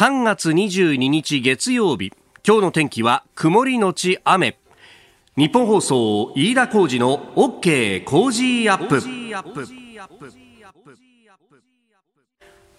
3月22日月曜日今日の天気は曇りのち雨日本放送飯田浩二の OK 工事アップ。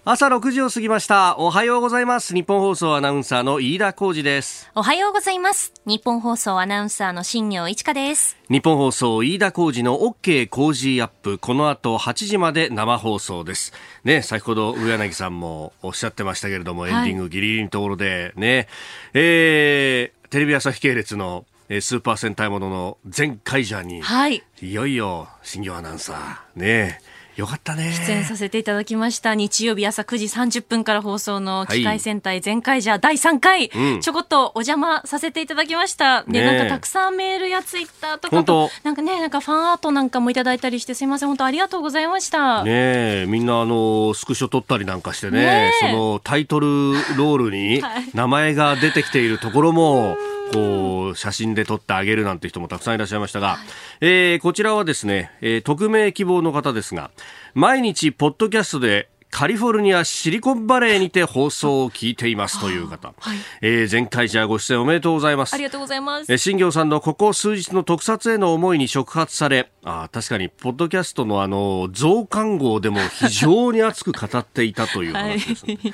朝6時を過ぎました。おはようございます。日本放送アナウンサーの飯田浩二です。おはようございます。日本放送アナウンサーの新業一華です。日本放送飯田浩二の OK 工事アップ。この後8時まで生放送です。ね先ほど上柳さんもおっしゃってましたけれども、エンディングギリギリのところでね、えー、テレビ朝日系列のスーパー戦隊ものの全会者に、はい、いよいよ新業アナウンサー。ねよかったね。出演させていただきました。日曜日朝9時30分から放送の機械戦隊全開じゃ第3回、はい、ちょこっとお邪魔させていただきました。で、なんかたくさんメールやツイッターとかと、なんかね、なんかファンアートなんかもいただいたりしてすみません。本当ありがとうございました。ねみんなあの、スクショ撮ったりなんかしてね、ねそのタイトルロールに 名前が出てきているところも、こう写真で撮ってあげるなんて人もたくさんいらっしゃいましたが、はい、えー、こちらはですね、えー、匿名希望の方ですが毎日ポッドキャストでカリフォルニアシリコンバレーにて放送を聞いていますという方、はい、えー、前回じゃご出演おめでとうございます。ありがとうございます、えー、新業さんのここ数日の特撮への思いに触発されあ確かにポッドキャストのあの増刊号でも非常に熱く語っていたという話です、ね、はい、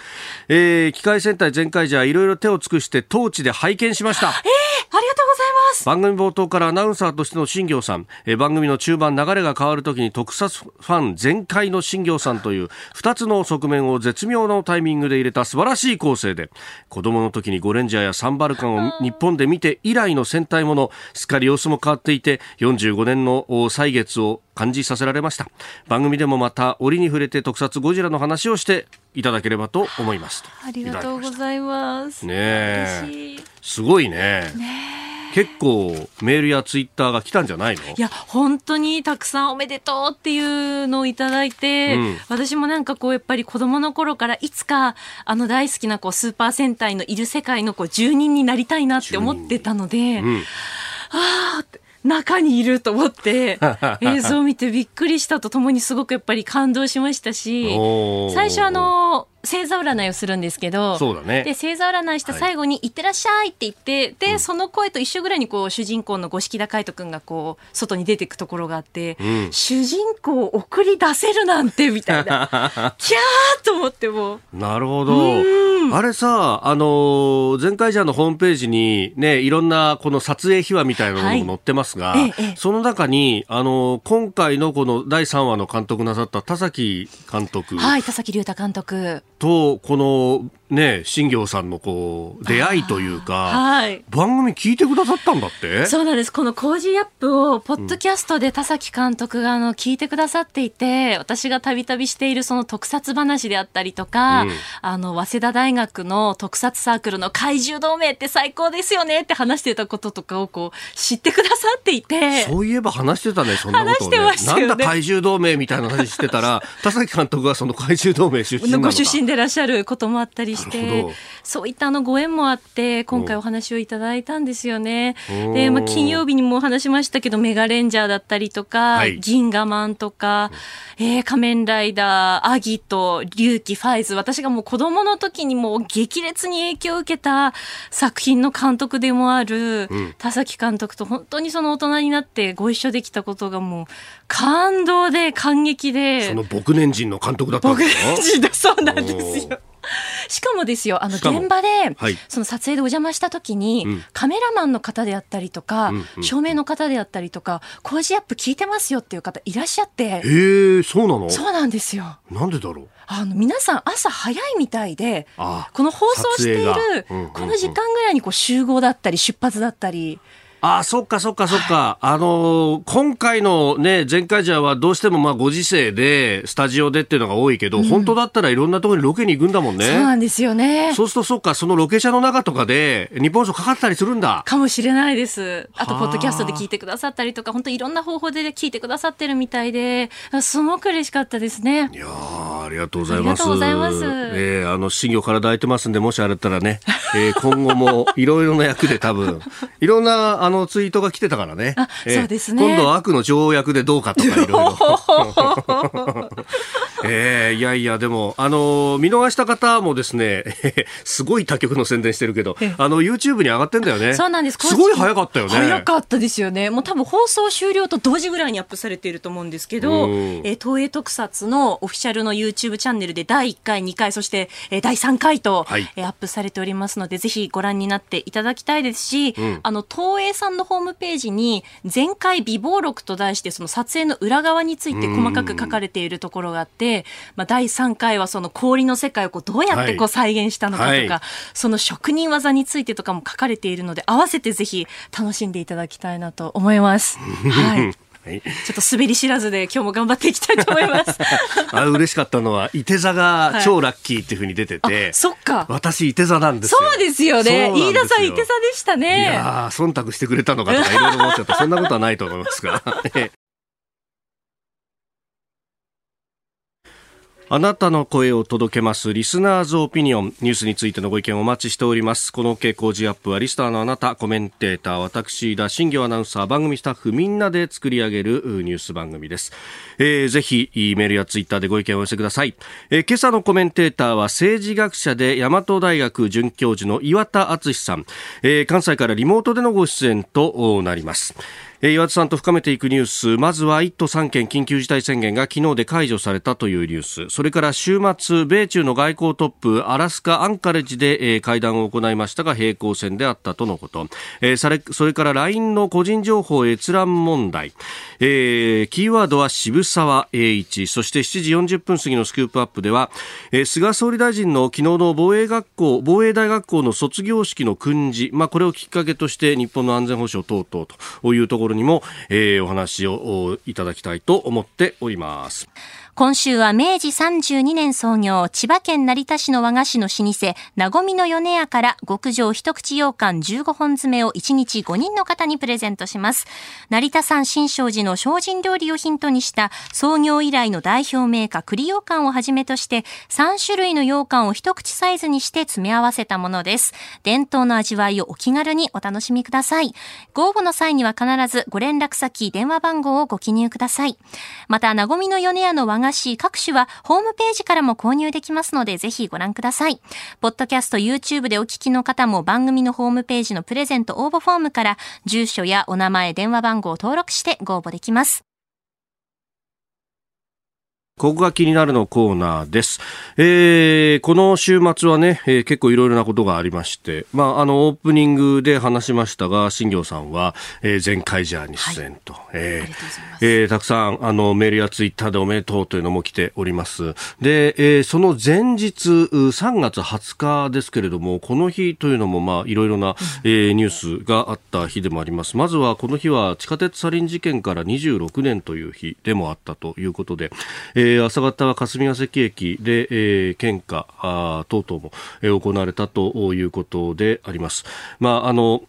えー、機械戦隊全開じゃいろいろ手を尽くしてトーチで拝見しました。えー、ありがとうございます。番組冒頭からアナウンサーとしての新業さん、えー、番組の中盤流れが変わるときに特撮ファン全開の新業さんという2つの側面を絶妙なタイミングで入れた素晴らしい構成で子供の時にゴレンジャーやサンバルカンを 日本で見て以来の戦隊ものすっかり様子も変わっていて45年の歳月を感じさせられました。番組でもまた折に触れて特撮ゴジラの話をしていただければと思います。ありがとうございます。ねすごいね。ね結構メールやツイッターが来たんじゃないの？いや本当にたくさんおめでとうっていうのをいただいて、うん、私もなんかこうやっぱり子供の頃からいつかあの大好きなこうスーパー戦隊のいる世界のこう住人になりたいなって思ってたので、うん、ああ中にいると思って 映像を見てびっくりしたとともにすごくやっぱり感動しましたし最初あの星座占いをするんですけど、そうだね。で、星座占いした最後に、いってらっしゃいって言って、で、その声と一緒ぐらいに、こう、主人公の五色田海人君が、こう、外に出ていくところがあって、うん、主人公を送り出せるなんて、みたいな。キャーと思っても。なるほど。あれさ、あの前回じゃのホームページに、ね、いろんな、この撮影秘話みたいなのも載ってますが、はいええ、その中に、あの今回のこの第3話の監督なさった田崎監督。はい、田崎竜太監督。と、このね、新行さんのこう出会いというか、はい、番組聞いてくださったんだって？そうなんです。この Cozy up をポッドキャストで田崎監督があの聞いてくださっていて私がたびたびしているその特撮話であったりとか、うん、あの早稲田大学の特撮サークルの怪獣同盟って最高ですよねって話してたこととかをこう知ってくださっていて。そういえば話してたねそんなことね。ね。なんだ怪獣同盟みたいな話してたら 田崎監督はその怪獣同盟出身なのか。ご出身でいらっしゃることもあったりしてそういったあのご縁もあって今回お話をいただいたんですよね。で、まあ、金曜日にも話しましたけどメガレンジャーだったりとか、はい、銀河マンとか、えー、仮面ライダーアギト龍騎ファイズ私がもう子供の時にも激烈に影響を受けた作品の監督でもある田崎監督と本当にその大人になってご一緒できたことがもう感動で感激で。その僕年人の監督だったんですか僕年人だそうなんですよ。しかもですよあの現場で、はい、その撮影でお邪魔した時に、うん、カメラマンの方であったりとか、うん。うん、照明の方であったりとか「工事アップ聞いてますよ」っていう方いらっしゃって。へえそうなの？そうなんですよ。なんでだろう？あの皆さん朝早いみたいでこの放送しているこの時間ぐらいにこう集合だったり出発だったり。あそっかそっかそっか。あのー、今回のね、前回じゃはどうしてもまあご時世で、スタジオでっていうのが多いけど、うん、本当だったらいろんなところにロケに行くんだもんね。そうなんですよね。そうするとそっか、そのロケ車の中とかで、日本放送かかったりするんだ。かもしれないです。あと、ポッドキャストで聞いてくださったりとか、本当いろんな方法で聞いてくださってるみたいで、すごく嬉しかったですね。いやありがとうございます。ありがとうございます。えー、あの、新業から抱いてますんで、もしあれたらね、えー、今後もいろいろな役で多分、いろんなあのツイートが来てたからね。あ、そうですね。今度は悪の条約でどうかとかいろいろ。えー、いやいや、でも、あのー、見逃した方もですね、すごい他局の宣伝してるけど、あの、YouTube に上がってんだよね。そうなんです。すごい早かったよね。早かったですよね。もう多分放送終了と同時ぐらいにアップされていると思うんですけど、えー、東映特撮のオフィシャルの YouTube チャンネルで第1回、2回、そして、えー、第3回と、はい、えー、アップされておりますので、ぜひご覧になっていただきたいですし、うん、あの、東映さんのホームページに、前回美貌録と題して、その撮影の裏側について細かく書かれているところがあって、まあ、第3回はその氷の世界をこうどうやってこう再現したのかとか、はいはい、その職人技についてとかも書かれているので、合わせてぜひ楽しんでいただきたいなと思います。はい。はい、ちょっと滑り知らずで今日も頑張っていきたいと思います。あ嬉しかったのは、いて座が超ラッキーっていうふうに出てて、はい、そっか。私、いて座なんですよ。そうですよね。飯田さん、いて座でしたね。いや忖度してくれたのかとかいろいろ思っちゃった。そんなことはないと思いますが。あなたの声を届けますリスナーズオピニオン。ニュースについてのご意見をお待ちしております。この傾向時アップはリスターのあなたコメンテーター私田新業アナウンサー番組スタッフみんなで作り上げるニュース番組です、えー、ぜひメールやツイッターでご意見をお寄せください、えー、今朝のコメンテーターは政治学者で大和大学准教授の岩田敦さん、えー、関西からリモートでのご出演となります。岩田さんと深めていくニュース。まずは1都3県緊急事態宣言が昨日で解除されたというニュース。それから週末米中の外交トップアラスカ・アンカレッジで会談を行いましたが平行線であったとのこと。それそれから LINE の個人情報閲覧問題。えー、キーワードは渋沢栄一。そして7時40分過ぎのスクープアップでは、えー、菅総理大臣の昨日の防衛学校防衛大学校の卒業式の訓示、まあ、これをきっかけとして日本の安全保障等々というところにも、えー、お話をいただきたいと思っております。今週は明治32年創業、千葉県成田市の和菓子の老舗、なごみの米屋から極上一口羊羹15本詰めを1日5人の方にプレゼントします。成田山新勝寺の精進料理をヒントにした創業以来の代表メーカー栗羊羹をはじめとして3種類の羊羹を一口サイズにして詰め合わせたものです。伝統の味わいをお気軽にお楽しみください。ご応募の際には必ずご連絡先、電話番号をご記入ください。また、なごみの米屋の和菓子各種はホームページからも購入できますので、ぜひご覧ください。ポッドキャスト、YouTube でお聞きの方も番組のホームページのプレゼント応募フォームから住所やお名前、電話番号を登録してご応募できます。ここが気になるのコーナーです。えー、この週末はね、えー、結構いろいろなことがありまして、まあ、あの、オープニングで話しましたが、新行さんは、えー、前回ジャーに出演と、はい、えー、えー、たくさん、あの、メールやツイッターでおめでとうというのも来ております。で、えー、その前日、3月20日ですけれども、この日というのも、まあ、いろいろな、えー、ニュースがあった日でもあります。まずは、この日は地下鉄サリン事件から26年という日でもあったということで、えーえー、朝方は霞ヶ関駅で、えー、献花あ等々も、えー、行われたということであります。まあ、あの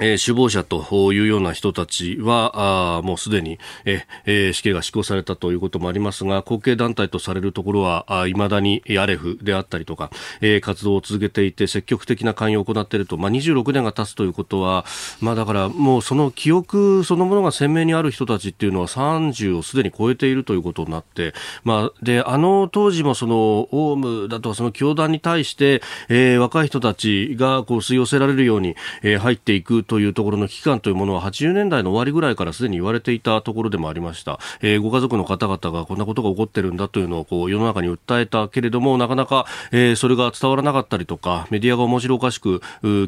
えー、首謀者というような人たちは、あもうすでに、えー、死刑が施行されたということもありますが、後継団体とされるところは、いまだにアレフであったりとか、えー、活動を続けていて、積極的な関与を行っていると、まあ、26年が経つということは、まあ、だからもうその記憶そのものが鮮明にある人たちっていうのは30をすでに超えているということになって、まあ、で、あの当時もその、オウムだとかその教団に対して、えー、若い人たちがこう吸い寄せられるように、えー、入っていくというところの危機感というものは80年代の終わりぐらいからすでに言われていたところでもありました、えー、ご家族の方々がこんなことが起こってるんだというのをこう世の中に訴えたけれどもなかなか、えー、それが伝わらなかったりとかメディアが面白おかしく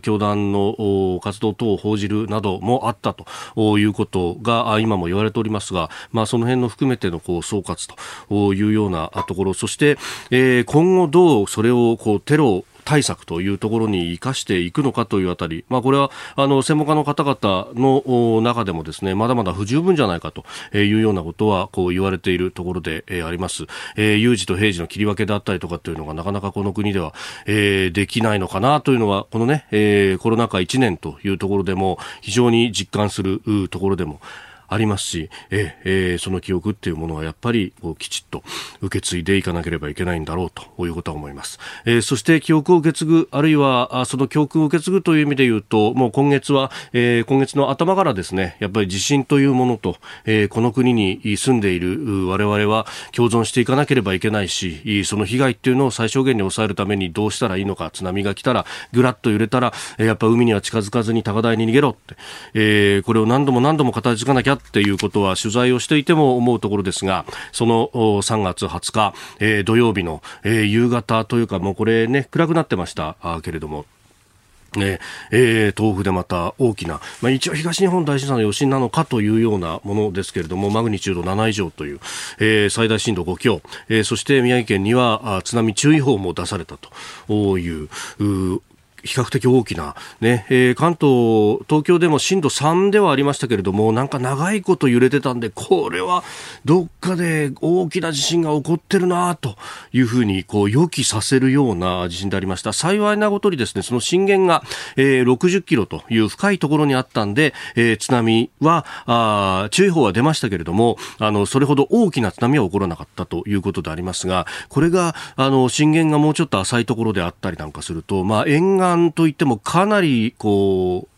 教団の活動等を報じるなどもあったということが今も言われておりますが、まあ、その辺の含めてのこう総括というようなところ。そして、えー、今後どうそれをこうテロ対策というところに生かしていくのかというあたり、まあ、これはあの専門家の方々の中でもですねまだまだ不十分じゃないかというようなことはこう言われているところで、あります、えー、有事と平時の切り分けであったりとかというのがなかなかこの国では、えー、できないのかなというのはこのね、えー、コロナ禍1年というところでも非常に実感するところでもありますし、ええー、その記憶っていうものはやっぱりこうきちっと受け継いでいかなければいけないんだろうということは思います。えー、そして記憶を受け継ぐ、あるいはその教訓を受け継ぐという意味で言うと、もう今月は、えー、今月の頭からですね、やっぱり地震というものと、えー、この国に住んでいる我々は共存していかなければいけないし、その被害っていうのを最小限に抑えるためにどうしたらいいのか、津波が来たら、ぐらっと揺れたら、やっぱ海には近づかずに高台に逃げろって、えー、これを何度も何度も語り継がなきゃっていうことは取材をしていても思うところですが、その3月20日、えー、土曜日の、えー、夕方というか、もうこれね、暗くなってました。けれども、ねえー、豆腐でまた大きな、まあ、一応東日本大震災の余震なのかというようなものですけれどもマグニチュード7以上という、えー、最大震度5強、えー、そして宮城県には津波注意報も出されたという比較的大きな、ねえー、関東、東京でも震度3ではありましたけれども、なんか長いこと揺れてたんで、これはどっかで大きな地震が起こってるなというふうにこう予期させるような地震でありました。幸いなことにですね、その震源が、えー、60キロという深いところにあったんで、えー、津波はあ、注意報は出ましたけれども、あの、それほど大きな津波は起こらなかったということでありますが、これが、あの、震源がもうちょっと浅いところであったりなんかすると、まあ、沿岸間といってもかなりこ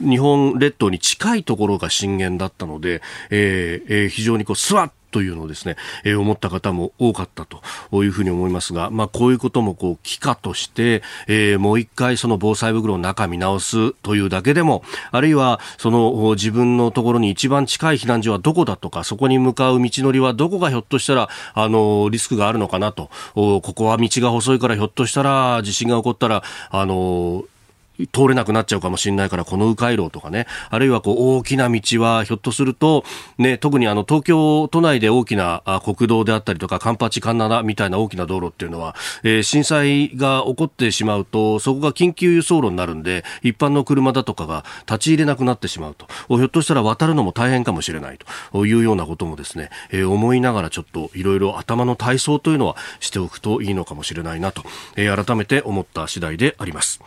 う日本列島に近いところが震源だったので、えーえー、非常にこうスワッというのをですね、えー、思った方も多かったというふうに思いますが、まあ、こういうこともこう、機化として、えー、もう一回その防災袋の中見直すというだけでも、あるいはその自分のところに一番近い避難所はどこだとか、そこに向かう道のりはどこがひょっとしたら、あの、リスクがあるのかなと、ここは道が細いからひょっとしたら地震が起こったら、あの、通れなくなっちゃうかもしれないから、この迂回路とかね、あるいはこう大きな道はひょっとすると、ね、特にあの東京都内で大きな国道であったりとか、カンパチ、カンナナみたいな大きな道路っていうのは、えー、震災が起こってしまうと、そこが緊急輸送路になるんで、一般の車だとかが立ち入れなくなってしまうと、ひょっとしたら渡るのも大変かもしれないと。いうようなこともですね、えー、思いながらちょっといろいろ頭の体操というのはしておくといいのかもしれないなと、えー、改めて思った次第であります。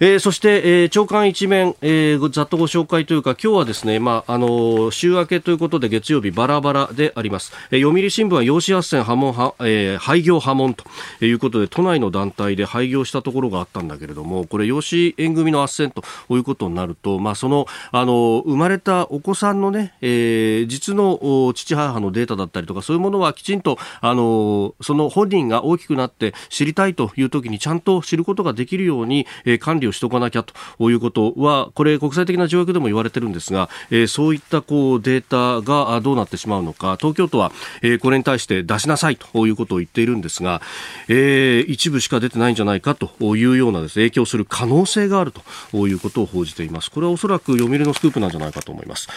えー、そして、えー、長官一面、えー、ざっとご紹介というか、今日はですね、まあ、あの、週明けということで月曜日バラバラであります。えー、読売新聞は養子斡旋破門は、えー、廃業破門ということで、都内の団体で廃業したところがあったんだけれども、これ養子縁組の斡旋ということになると、まあ、その、あの、生まれたお子さんのね、えー、実の父母のデータだったりとか、そういうものはきちんと、あの、その本人が大きくなって知りたいという時にちゃんと知ることができるように、えー、管理をしておかなきゃということは、これ国際的な条約でも言われてるんですが、えー、そういったこうデータがどうなってしまうのか、東京都は、えー、これに対して出しなさいということを言っているんですが、えー、一部しか出てないんじゃないかというようなです、ね、影響する可能性があるということを報じています。これはおそらく読売のスクープなんじゃないかと思います。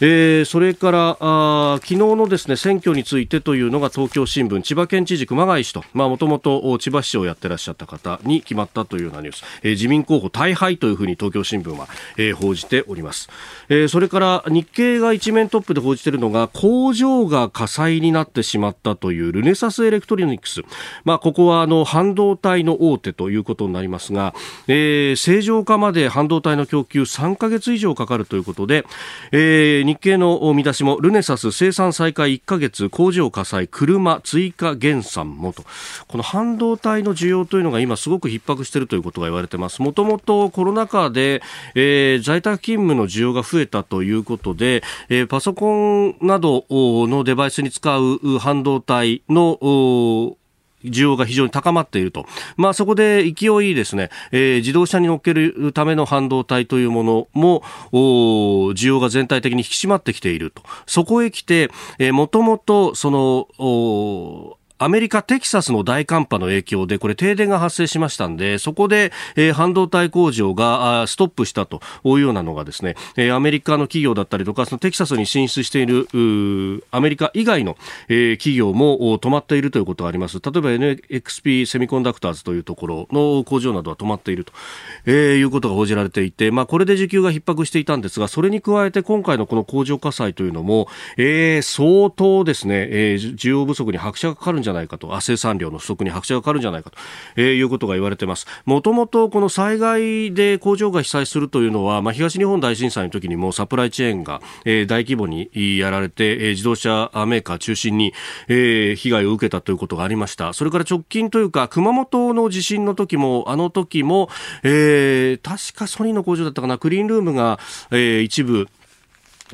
えー、それからあ昨日のですね選挙についてというのが東京新聞千葉県知事熊谷氏ともともと千葉市をやってらっしゃった方に決まったというようなニュース、えー、自民候補大敗というふうに東京新聞は、えー、報じております、えー、それから日経が一面トップで報じているのが工場が火災になってしまったというルネサスエレクトロニクス、まあ、ここはあの半導体の大手ということになりますが、えー、正常化まで半導体の供給3ヶ月以上かかるということで、えー、日経の見出しもルネサス生産再開1ヶ月工場火災車追加減産もと。この半導体の需要というのが今すごく逼迫しているということが言われてます。もともとコロナ禍で、えー、在宅勤務の需要が増えたということで、えー、パソコンなどのデバイスに使う半導体の需要が非常に高まっていると。まあそこで勢いですね、えー、自動車に乗っけるための半導体というものも、需要が全体的に引き締まってきていると。そこへ来て、えー、もともとその、アメリカ・テキサスの大寒波の影響で、これ停電が発生しましたんで、そこで、えー、半導体工場がストップしたというようなのがですね、えー、アメリカの企業だったりとか、そのテキサスに進出している、アメリカ以外の、えー、企業も止まっているということがあります。例えば NXP セミコンダクターズというところの工場などは止まっていると、えー、いうことが報じられていて、まあ、これで需給が逼迫していたんですが、それに加えて今回のこの工場火災というのも、えー、相当ですね、えー、需要不足に拍車がかかるんじゃゃないかと。生産量の不足に拍車がかかるんじゃないかと、えー、いうことが言われてます。もともとこの災害で工場が被災するというのは、まあ、東日本大震災の時にもサプライチェーンが、えー、大規模にやられて、えー、自動車メーカー中心に、えー、被害を受けたということがありました。それから直近というか熊本の地震の時もあの時も、えー、確かソニーの工場だったかな。クリーンルームが、えー、一部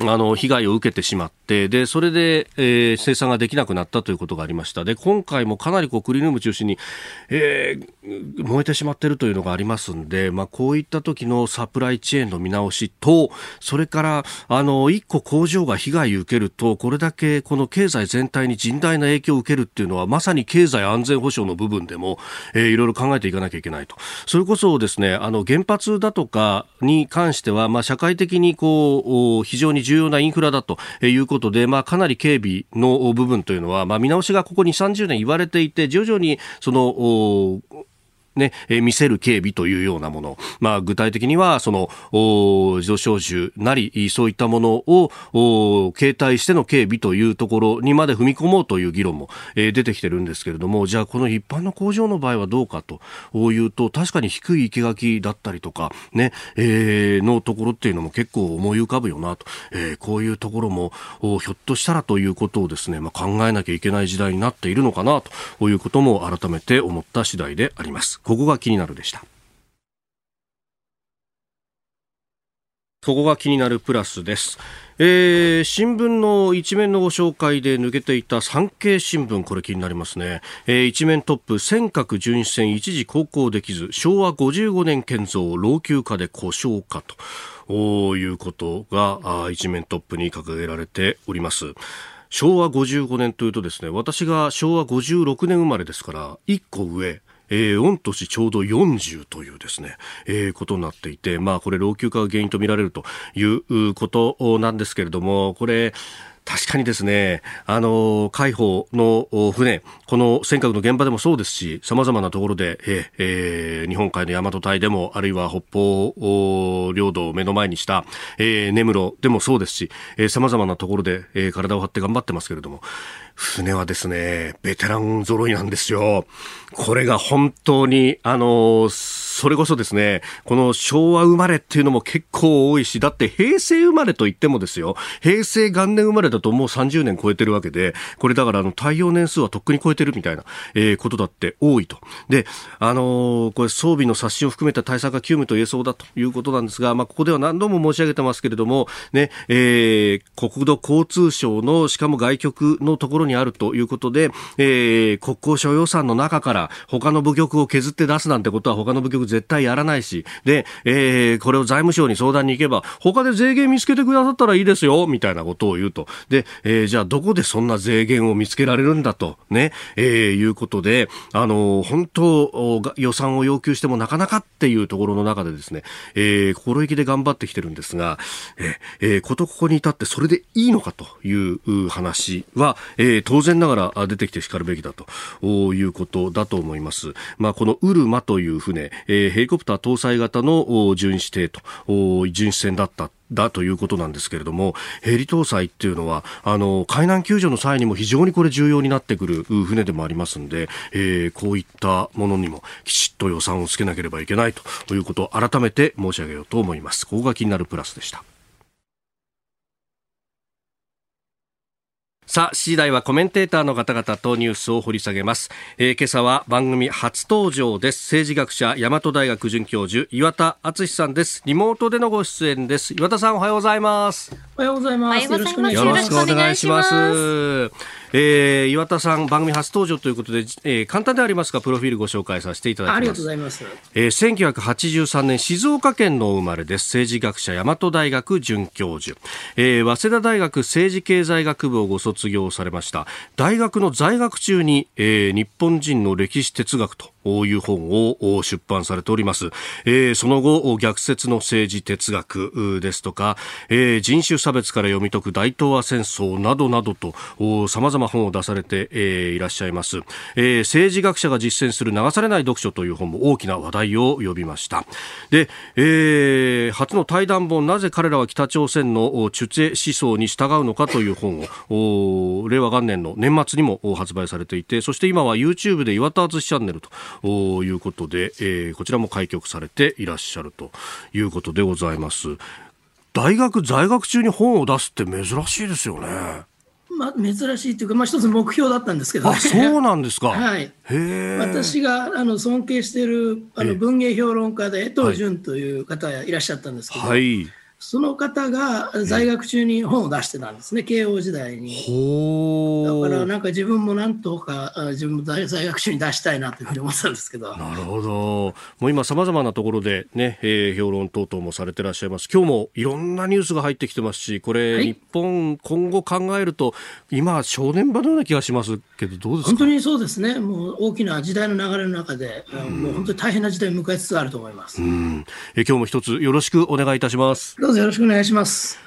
あの、被害を受けてしまって、で、それで、えー、生産ができなくなったということがありました。で、今回もかなりこう、クリーンルーム中心に、えー、燃えてしまってるというのがありますんで、まあ、こういった時のサプライチェーンの見直しと、それから、あの、一個工場が被害を受けると、これだけこの経済全体に甚大な影響を受けるっていうのは、まさに経済安全保障の部分でも、えー、いろいろ考えていかなきゃいけないと。それこそですね、あの、原発だとかに関しては、まあ、社会的にこう、非常に重要なインフラだということで、まあ、かなり警備の部分というのは、まあ、見直しがここ2、30年言われていて、徐々にそのね、え見せる警備というようなもの、まあ、具体的にはその自動小銃なりそういったものを携帯しての警備というところにまで踏み込もうという議論も、え出てきてるんですけれどもじゃあこの一般の工場の場合はどうかと。いうと確かに低い生垣だったりとかね、えー、のところっていうのも結構思い浮かぶよなと、えー、こういうところもひょっとしたらということをですね、まあ、考えなきゃいけない時代になっているのかなということも改めて思った次第であります。ここが気になるでした。ここが気になるプラスです。えー、新聞の一面のご紹介で抜けていた産経新聞、これ気になりますね。えー、一面トップ、尖閣巡視船一時航行できず、昭和55年建造、老朽化で故障かということが一面トップに掲げられております。昭和55年というとですね、私が昭和56年生まれですから、1個上、えー、御年ちょうど40というですね、えー、ことになっていて、まあこれ老朽化が原因とみられるということなんですけれども、これ、確かにですね、あの、海保の船、この尖閣の現場でもそうですし、様々なところで、ええー、日本海の大和隊でも、あるいは北方領土を目の前にした、えー、根室でもそうですし、えー、様々なところで、えー、体を張って頑張ってますけれども、船はですね、ベテラン揃いなんですよ。これが本当に、あの、それこそですね、この昭和生まれっていうのも結構多いし、だって平成生まれと言ってもですよ、平成元年生まれだともう30年超えてるわけで、これだからあの、耐用年数はとっくに超えてるみたいな、えー、ことだって多いと。で、あのー、これ装備の刷新を含めた対策が急務と言えそうだということなんですが、まあ、ここでは何度も申し上げてますけれども、ね、えー、国土交通省の、しかも外局のところににあるということで、えー、国交省予算の中から他の部局を削って出すなんてことは他の部局絶対やらないし、で、えー、これを財務省に相談に行けば、他で税源見つけてくださったらいいですよ、みたいなことを言うと。で、えー、じゃあどこでそんな税源を見つけられるんだと、ね、えー、いうことで、あの、本当、予算を要求してもなかなかっていうところの中でですね、えー、心意気で頑張ってきてるんですが、えー、ことここに至ってそれでいいのかという話は、えー、当然ながら出てきてしかるべきだということだと思います。まあ、このウルマという船、えー、ヘリコプター搭載型の巡視艇と、巡視船だっただということなんですけれども、ヘリ搭載っていうのは、あの、海難救助の際にも非常にこれ重要になってくる船でもありますんで、えー、こういったものにもきちっと予算をつけなければいけないということを改めて申し上げようと思います。ここが気になるプラスでした。さあ、次第はコメンテーターの方々とニュースを掘り下げます。えー、今朝は番組初登場です。政治学者、大和大学准教授、岩田敦さんです。リモートでのご出演です。岩田さん、おはようございます。おはようございます。よろしくお願いします。えー、岩田さん番組初登場ということで、えー、簡単でありますがプロフィールご紹介させていただきます。ありがとうございます、えー、1983年静岡県の生まれです。政治学者大和大学准教授、えー、早稲田大学政治経済学部をご卒業されました。大学の在学中に、えー、日本人の歴史哲学という本を出版されております。えー、その後、逆説の政治哲学ですとか、えー、人種差別から読み解く大東亜戦争などなどとさまざま本を出されて、えー、いらっしゃいます、えー、政治学者が実践する流されない読書という本も大きな話題を呼びました。で、えー、初の対談本なぜ彼らは北朝鮮の中世思想に従うのかという本を令和元年の年末にも発売されていてそして今は YouTube で岩田敦チャンネルということで、えー、こちらも開局されていらっしゃるということでございます。大学在学中に本を出すって珍しいですよね。まあ、珍しいというか、まあ、一つ目標だったんですけど、ね、あそうなんですか、はい、私があの尊敬しているあの文芸評論家で江藤淳という方いらっしゃったんですけど、はい、その方が在学中に本を出してたんですね、慶応時代に。だからなんか自分もなんとか自分も在学中に出したいなというふうに思ってたんですけど。なるほど。もう今さまざまなところでね、えー、評論等々もされてらっしゃいます。今日もいろんなニュースが入ってきてますし、これ、はい、日本今後考えると今正念場のような気がしますけどどうですか？本当にそうですね。もう大きな時代の流れの中で、もう本当に大変な時代を迎えつつあると思います。うん、え今日も一つよろしくお願いいたします。どうぞよろしくお願いします。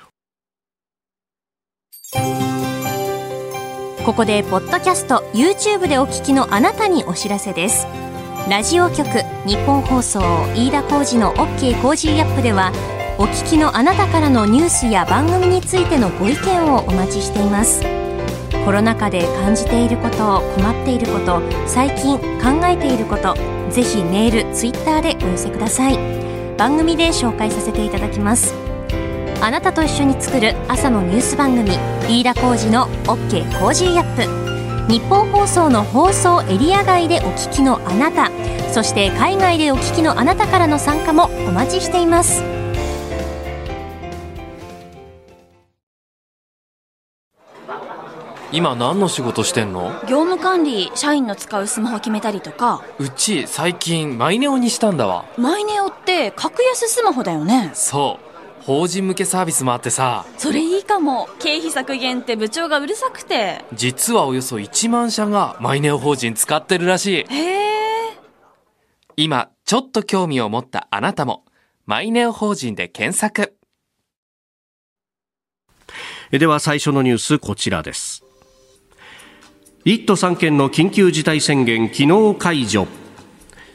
ここでポッドキャスト YouTube でお聞きのあなたにお知らせです。ラジオ局日本放送飯田浩二の OK コージーアップではお聞きのあなたからのニュースや番組についてのご意見をお待ちしています。コロナ禍で感じていること困っていること最近考えていることぜひメールツイッターでお寄せください。番組で紹介させていただきます。あなたと一緒に作る朝のニュース番組飯田浩二の OK コージーアップ。日本放送の放送エリア外でお聞きのあなたそして海外でお聞きのあなたからの参加もお待ちしています。今何の仕事してんの？業務管理社員の使うスマホ決めたりとか。うち最近 mineo にしたんだわ。マイネオって格安スマホだよね。そう法人向けサービスもあってさ。それいいかも。経費削減って部長がうるさくて。実はおよそ1万社がマイネオ法人使ってるらしい。へえ。今ちょっと興味を持ったあなたもマイネオ法人で検索。では最初のニュースこちらです。1都3県の緊急事態宣言昨日解除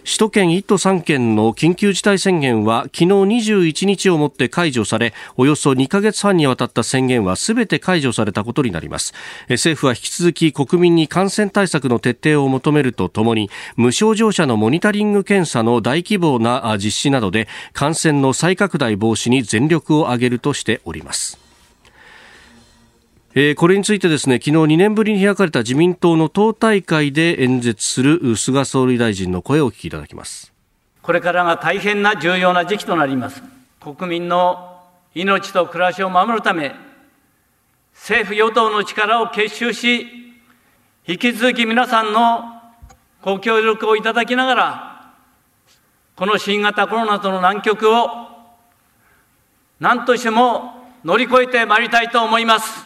首都圏1都3県の緊急事態宣言は昨日21日をもって解除されおよそ2ヶ月半にわたった宣言は全て解除されたことになります。政府は引き続き国民に感染対策の徹底を求めるとともに無症状者のモニタリング検査の大規模な実施などで感染の再拡大防止に全力を挙げるとしております。えー、これについてですね昨日2年ぶりに開かれた自民党の党大会で演説する菅総理大臣の声をお聞きいただきますこれからが大変な重要な時期となります国民の命と暮らしを守るため政府与党の力を結集し引き続き皆さんのご協力をいただきながらこの新型コロナとの難局を何としても乗り越えてまいりたいと思います。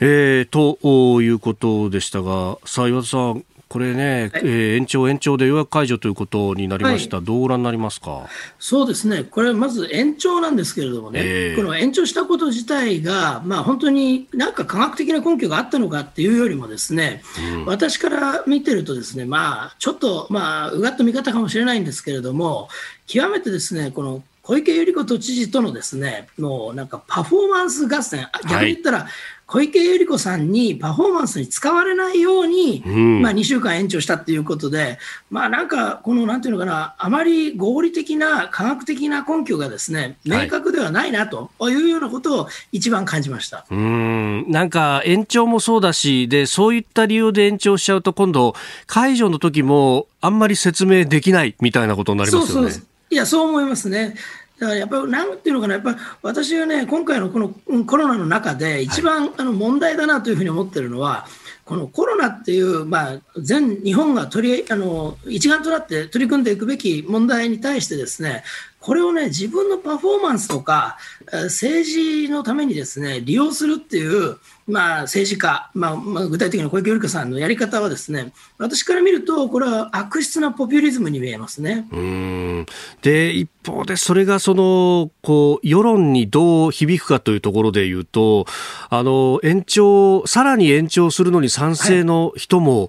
えー、ということでしたが、さあ、岩田さん、これね、はい、えー、延長、延長でようやく解除ということになりました、はい、どうご覧になりますか？そうですね、これ、まず延長なんですけれどもね、えー、この延長したこと自体が、まあ、本当になんか科学的な根拠があったのかっていうよりも、ですね、うん、私から見てると、ですね、まあ、ちょっと、まあ、うがった見方かもしれないんですけれども、極めてですね、この小池百合子都知事とのですね、もうなんかパフォーマンス合戦、逆に言ったら、小池百合子さんにパフォーマンスに使われないように、うん、まあ、2週間延長したっていうことで、まあ、なんか、このなんていうのかな、あまり合理的な科学的な根拠がですね、明確ではないなというようなことを一番感じました、はい、うん。なんか延長もそうだしで、そういった理由で延長しちゃうと、今度、解除の時もあんまり説明できないみたいなことになりますよね。そうそういや、そう思いますね。だからやっぱりなんていうのかな、やっぱり私がね、今回のこのコロナの中で一番あの問題だなというふうに思ってるのは、このコロナっていう、まあ、全日本が取りあの一丸となって取り組んでいくべき問題に対してですねこれをね、自分のパフォーマンスとか、政治のためにですね、利用するっていう、まあ、政治家、まあ、まあ、具体的に小池百合子さんのやり方はですね、私から見ると、これは悪質なポピュリズムに見えますね。うんで、一方で、それがその、こう、世論にどう響くかというところで言うと、あの、延長、さらに延長するのに賛成の人も、はい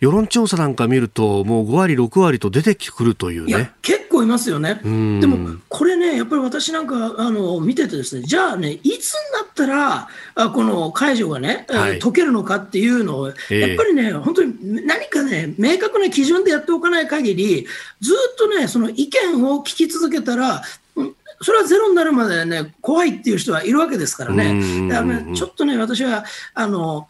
世論調査なんか見ると、もう5割、6割と出てくるというね。結構いますよね。でも、これね、やっぱり私なんかあの見ててですね、じゃあね、いつになったら、あこの解除がね、はい、解けるのかっていうのを、やっぱりね、本当に何かね、明確な基準でやっておかない限り、ずっとね、その意見を聞き続けたら、それはゼロになるまでね、怖いっていう人はいるわけですからね。だからね、ちょっとね、私は、あの、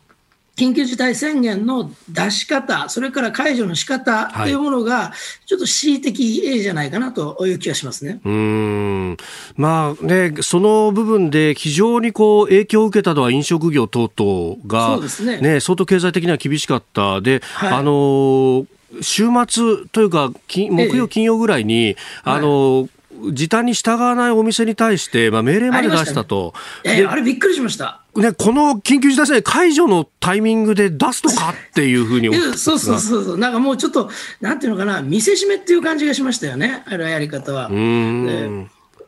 緊急事態宣言の出し方、それから解除の仕方というものが、ちょっと恣意的じゃないかなという気がしますね。うんまあね、その部分で非常にこう影響を受けたのは飲食業等々が、そうですねね相当経済的には厳しかった。で、はい、あの週末というか、木曜、金曜ぐらいに、あの、時短に従わないお店に対して、まあ、命令まで出したと。えー、あれびっくりしました。ね、この緊急事態宣言解除のタイミングで出すとかっていうふうにそうそうそうそう、なんかもうちょっと、なんていうのかな、見せしめっていう感じがしましたよね、あれやり方は。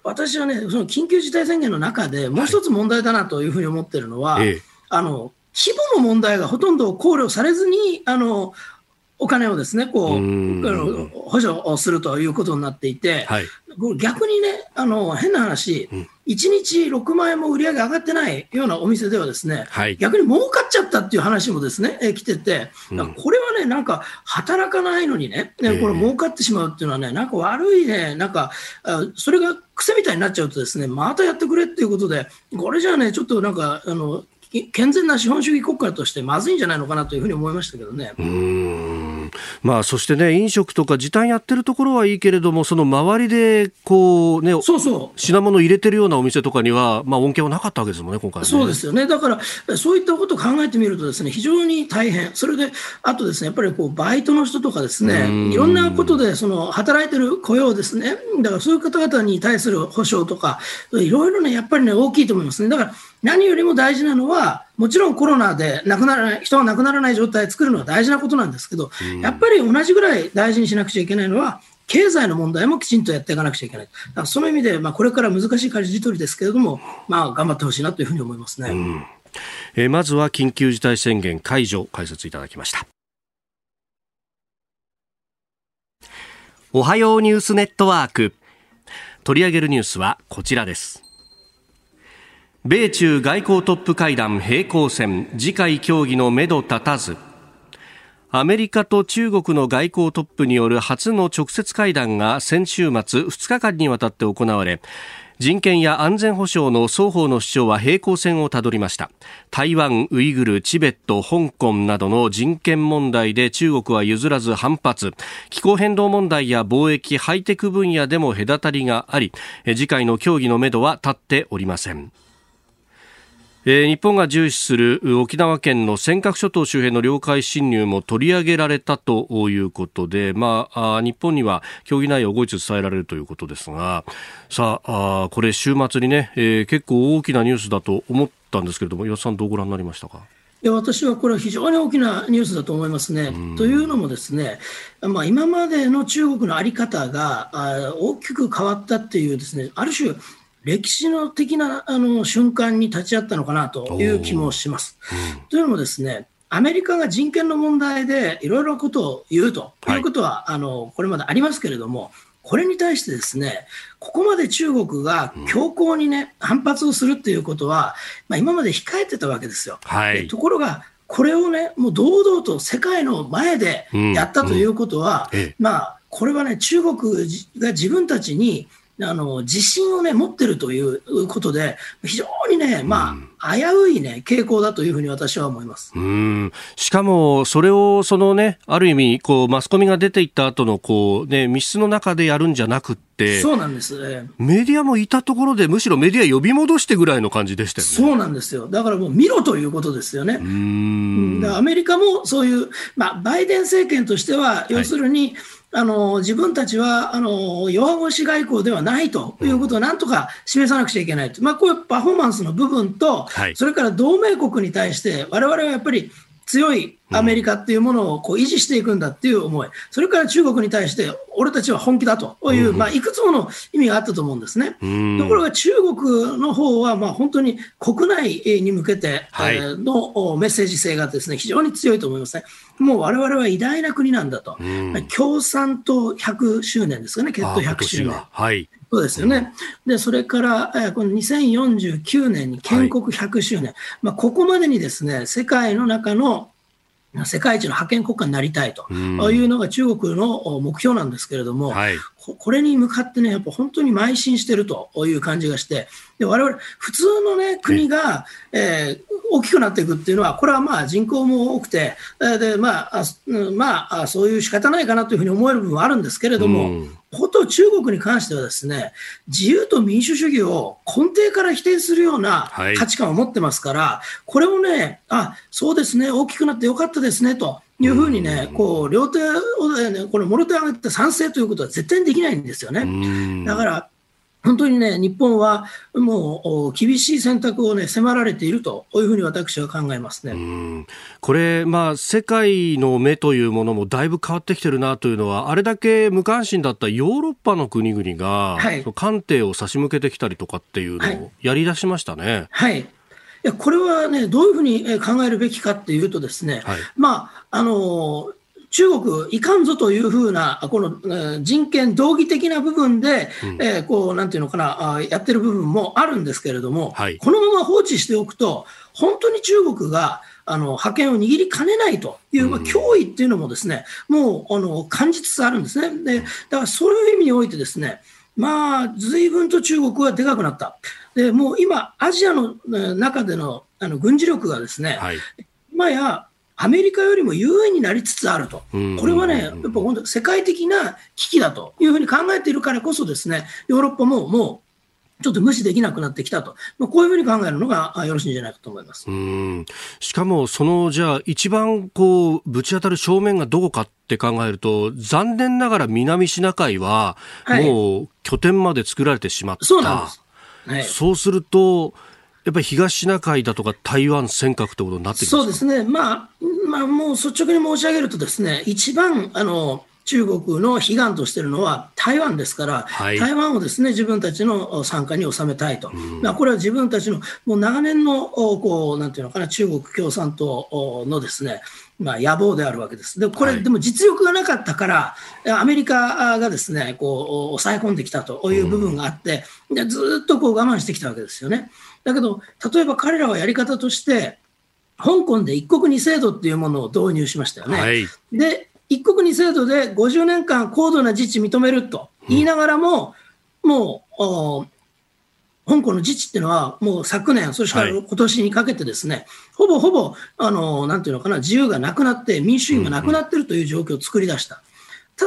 私はね、その緊急事態宣言の中でもう一つ問題だなというふうに思ってるのは、はい、あの規模の問題がほとんど考慮されずに、あのお金をですね、こう、補助をするということになっていて、はい、逆にね、あの、変な話、うん、1日6万円も売り上げ上がってないようなお店ではですね、はい、逆に儲かっちゃったっていう話もですね、え来てて、これはね、なんか働かないのにね、ねこれ儲かってしまうっていうのはね、なんか悪いね、なんか、それが癖みたいになっちゃうとですね、またやってくれっていうことで、これじゃあね、ちょっとなんか、あの、健全な資本主義国家としてまずいんじゃないのかなというふうに思いましたけどね。うんまあ、そしてね、飲食とか時短やってるところはいいけれども、その周りでこう、ね、そうそう。品物入れてるようなお店とかには、まあ、恩恵はなかったわけですもんね、今回、ね、そうですよね、だから、そういったことを考えてみると、ですね非常に大変、それで、あとですね、やっぱりこうバイトの人とかですね、いろんなことでその働いてる雇用ですね、だからそういう方々に対する保障とか、いろいろね、やっぱりね、大きいと思いますね。だから何よりも大事なのは、もちろんコロナで亡くならない人が亡くならない状態を作るのは大事なことなんですけど、うん、やっぱり同じぐらい大事にしなくちゃいけないのは、経済の問題もきちんとやっていかなくちゃいけない。その意味で、まあ、これから難しい舵取りですけれども、まあ、頑張ってほしいなというふうに思いますね。うん、えー、まずは緊急事態宣言解除解説いただきました。おはようニュースネットワーク。取り上げるニュースはこちらです。米中外交トップ会談平行線次回協議のめど立たず。アメリカと中国の外交トップによる初の直接会談が先週末2日間にわたって行われ人権や安全保障の双方の主張は平行線をたどりました。台湾、ウイグル、チベット、香港などの人権問題で中国は譲らず反発。気候変動問題や貿易、ハイテク分野でも隔たりがあり次回の協議のめどは立っておりません。えー、日本が重視する沖縄県の尖閣諸島周辺の領海侵入も取り上げられたということで、まあ、日本には協議内容を後日伝えられるということですがさああこれ週末にね、えー、結構大きなニュースだと思ったんですけれども岩田さんどうご覧になりましたか？いや私はこれは非常に大きなニュースだと思いますね。というのもですね、まあ、今までの中国の在り方があ大きく変わったっていうですねある種歴史の的なあの瞬間に立ち会ったのかなという気もします。うん、というのもですね、アメリカが人権の問題でいろいろなことを言うとい。うことは、はい、あのこれまでありますけれども、これに対してですね、ここまで中国が強硬にね、うん、反発をするっていうことは、まあ、今まで控えてたわけですよ。はい、ところが、これをね、もう堂々と世界の前でやったということは、うん。うん、まあ、これはね、中国が自分たちにあの自信を、ね、持ってるということで、非常にね、まあ、危うい、ね、傾向だというふうに私は思います。うん。しかも、それをその、ね、ある意味こう、マスコミが出ていった後のこの、ね、密室の中でやるんじゃなくて、そうなんです、ね、メディアもいたところで、むしろメディア呼び戻してぐらいの感じでしたよね。そうなんですよ、だからもう見ろということですよね。うん。アメリカもそういう、まあ、バイデン政権としては、要するに、はいあの自分たちはあの弱腰外交ではないということをなんとか示さなくちゃいけないと、まあ、こういうパフォーマンスの部分と、はい、それから同盟国に対して、われわれはやっぱり強いアメリカっていうものをこう維持していくんだっていう思い、それから中国に対して、俺たちは本気だという、まあ、いくつもの意味があったと思うんですね。ところが中国の方はまは、本当に国内に向けてのメッセージ性がですね非常に強いと思いますね。もう我々は偉大な国なんだと、共産党100周年ですかね、決闘100周年。はいそうですよね。で、それから、えこの2049年に建国100周年、はい、まあ、ここまでにですね、世界の中の世界一の覇権国家になりたいというのが中国の目標なんですけれども、はい、これに向かってね、やっぱ本当に邁進してるという感じがして、で我々普通の、ね、国が、えー、大きくなっていくっていうのは、これはまあ人口も多くて、でまあまあ、そういう仕方ないかなというふうに思える部分はあるんですけれども、うんこと中国に関してはですね、自由と民主主義を根底から否定するような価値観を持ってますから、はい、これをね、あそうですね、大きくなってよかったですねというふうにね、こう両手を、ね、このもろ手を挙げて賛成ということは絶対にできないんですよね。だから本当にね、日本はもう厳しい選択を、ね、迫られているというふうに私は考えますね。これ、まあ、世界の目というものもだいぶ変わってきてるなというのは、あれだけ無関心だったヨーロッパの国々が、はい、艦艇を差し向けてきたりとかっていうのをやり出しましたね。はい、はいいやこれはね、どういうふうに考えるべきかっていうとですね、はい、まあ、あの中国いかんぞというふうな、この人権道義的な部分で、うん、えー、こう、なんていうのかな、やってる部分もあるんですけれども、はい、このまま放置しておくと、本当に中国が、あの、覇権を握りかねないという、まあ、脅威っていうのもですね、もう、あの、感じつつあるんですね。で、だからそういう意味においてですね、まあ、随分と中国はでかくなった。で、もう今、アジアの中でのあの軍事力がですね、はい、今やアメリカよりも優位になりつつあると、これはね、やっぱ本当、世界的な危機だというふうに考えているからこそ、ですねヨーロッパももうちょっと無視できなくなってきたと、まあ、こういうふうに考えるのがよろしいんじゃないかと思います。しかも、そのじゃあ、一番こうぶち当たる正面がどこかって考えると、残念ながら南シナ海は、もう拠点まで作られてしまった。そうなんです、はい、そうするとやっぱり東シナ海だとか台湾尖閣ということになってきそうですね、まあ、まあ、もう率直に申し上げると、ですね一番あの中国の悲願としているのは台湾ですから、はい、台湾をですね自分たちの参加に収めたいと、まあ、これは自分たちのもう長年のこうなんていうのかな中国共産党のですねまあ、野望であるわけです。で、これ、はい、でも実力がなかったから、アメリカがですね、こう、抑え込んできたという部分があって、うん、ずっとこう我慢してきたわけですよね。だけど、例えば彼らはやり方として、香港で一国二制度っていうものを導入しましたよね。はい、で、一国二制度で50年間高度な自治認めると言いながらも、うん、もう、香港の自治っていうのは、もう昨年、そして今年にかけてですね、はい、ほぼほぼ、あの、なんていうのかな、自由がなくなって、民主主義がなくなってるという状況を作り出した。う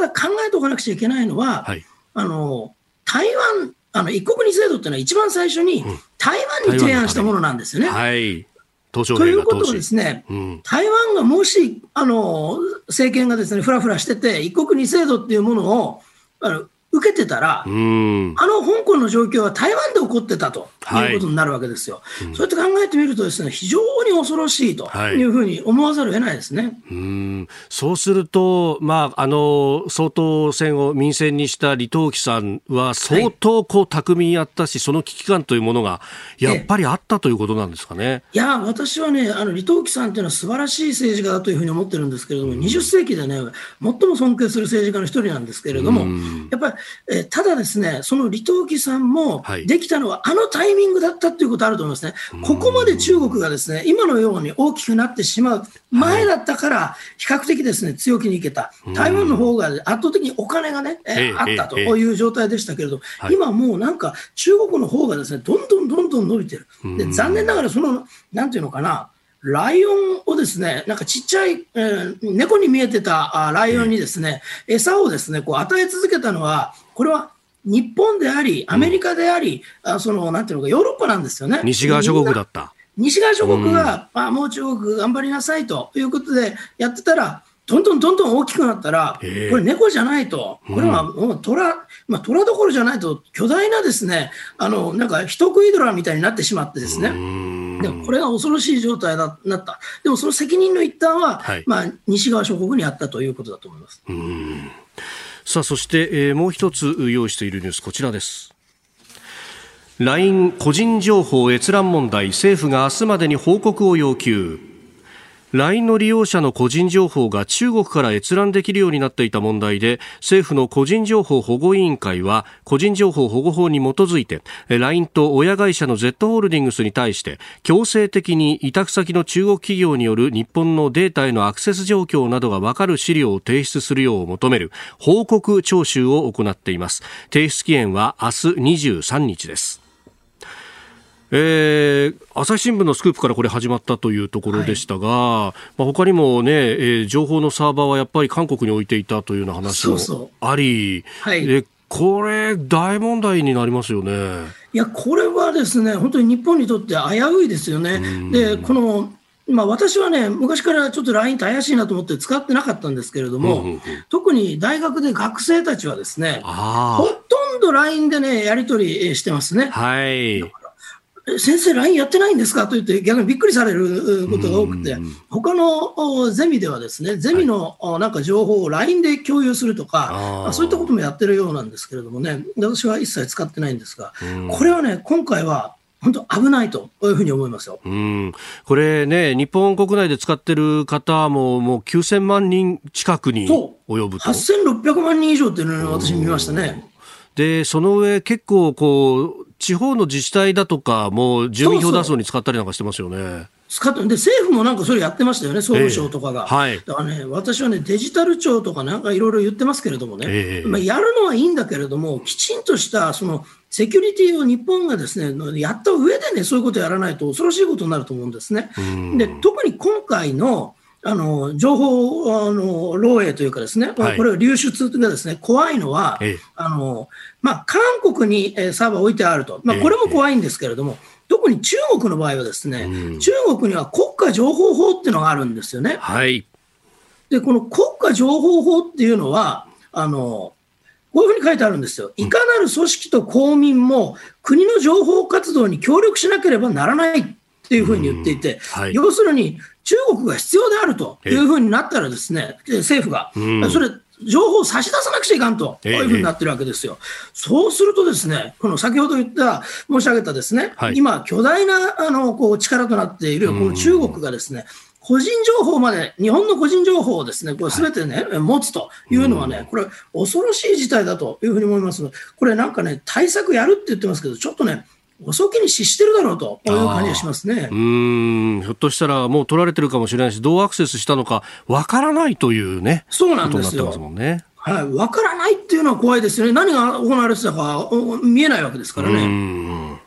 んうん、ただ考えておかなくちゃいけないのは、はい、あの、台湾、あの、一国二制度っていうのは一番最初に台湾に提案したものなんですよね。はい。ということはですね、うん、台湾がもし、あの、政権がですね、ふらふらしてて、一国二制度っていうものを、あの受けてたら、あの香港の状況は台湾で起こってたということになるわけですよ。はい、そうやって考えてみるとですね、非常に恐ろしいというふうに思わざるを得ないですね。うん。そうすると、まあ、あの、総統選を民選にした李登輝さんは相当こう巧みにやったし、はい、その危機感というものがやっぱりあったということなんですかね。いや、私はね、あの李登輝さんというのは素晴らしい政治家だというふうに思ってるんですけれども、20世紀でね、最も尊敬する政治家の一人なんですけれども、やっぱりえただですね、その李登輝さんもできたのは、あのタイミングだったということあると思いますね。ここまで中国がですね、今のように大きくなってしまう前だったから、比較的ですね、強気にいけた。台湾の方が圧倒的にお金がね、えあったという状態でしたけれど、今もうなんか中国の方がですね、どんどんどんどん伸びてる。で残念ながら、その、なんていうのかな、ライオンをですね、なんかちっちゃい、えー、猫に見えてたあライオンにですね、餌をですね、こう与え続けたのは、これは日本であり、アメリカであり、うん、あその、なんていうのか、ヨーロッパなんですよね。西側諸国だった。西側諸国が、うん、あもう中国頑張りなさいということでやってたら、どんどんどんどん大きくなったら、これ猫じゃないと、これはもう虎、まあ虎どころじゃないと、巨大なですね、あの、なんか人食いドラみたいになってしまってですね。でこれが恐ろしい状態だなった。でもその責任の一端は、はい、まあ西側諸国にあったということだと思います。さあ、そして、えー、もう一つ用意しているニュース、こちらです。LINE 個人情報閲覧問題、政府が明日までに報告を要求。LINE の利用者の個人情報が中国から閲覧できるようになっていた問題で政府の個人情報保護委員会は個人情報保護法に基づいて LINE と親会社の Z ホールディングスに対して強制的に委託先の中国企業による日本のデータへのアクセス状況などが分かる資料を提出するよう求める報告徴収を行っています。提出期限は明日23日です。えー、朝日新聞のスクープからこれ始まったというところでしたが、はいまあ、他にもね、えー、情報のサーバーはやっぱり韓国に置いていたというような話もあり、そうそうはい、これ、大問題になりますよね。いや、これはですね、本当に日本にとって危ういですよね。で、このまあ、私はね、昔からちょっと LINE って怪しいなと思って使ってなかったんですけれども、うんうんうん、特に大学で学生たちはですね、ほとんど LINE でね、やり取りしてますね。はい。先生、LINE やってないんですか？と言って、逆にびっくりされることが多くて、他のゼミではですね、ゼミのなんか情報を LINE で共有するとか、そういったこともやってるようなんですけれどもね、私は一切使ってないんですが、これはね、今回は本当危ないというふうに思いますよ。うん。これね、日本国内で使ってる方ももう9000万人近くに及ぶと。8600万人以上っていうのを私見ましたね。で、その上結構こう、地方の自治体だとかも住民票出すのに使ったりなんかしてますよね。使ってで政府もなんかそれやってましたよね、総務省とかが。えーはい、だからね、私はね、デジタル庁とかなんかいろいろ言ってますけれどもね、えー、まあ、やるのはいいんだけれども、きちんとしたそのセキュリティを日本がですねやった上でね、そういうことやらないと恐ろしいことになると思うんですね。で特に今回のあの情報あの漏洩というかですね、はい、これ流出がですね怖いのは、ええ、あのまあ、韓国にサーバー置いてあると、まあ、これも怖いんですけれども、え、特に中国の場合はですね、うん、中国には国家情報法っていうのがあるんですよね。はい、でこの国家情報法っていうのはあのこういうふうに書いてあるんですよ。いかなる組織と公民も国の情報活動に協力しなければならないっていうふうに言っていて、はい、要するに中国が必要であるというふうになったらですね、政府が、それ、情報を差し出さなくちゃいかんと、こういうふうになってるわけですよ。そうするとですね、この先ほど言った、申し上げたですね、はい、今、巨大なあのこう力となっているこの中国がですね、個人情報まで、日本の個人情報をですね、これすべてね、はい、持つというのはね、これ、恐ろしい事態だというふうに思いますこれなんかね、対策やるって言ってますけど、ちょっとね、遅きに失してるだろうという感じがしますね。うん。ひょっとしたらもう取られてるかもしれないし、どうアクセスしたのかわからないというね、そうなんですよ。ね。はい、分からないっていうのは怖いですよね、何が行われてたか見えないわけですからね。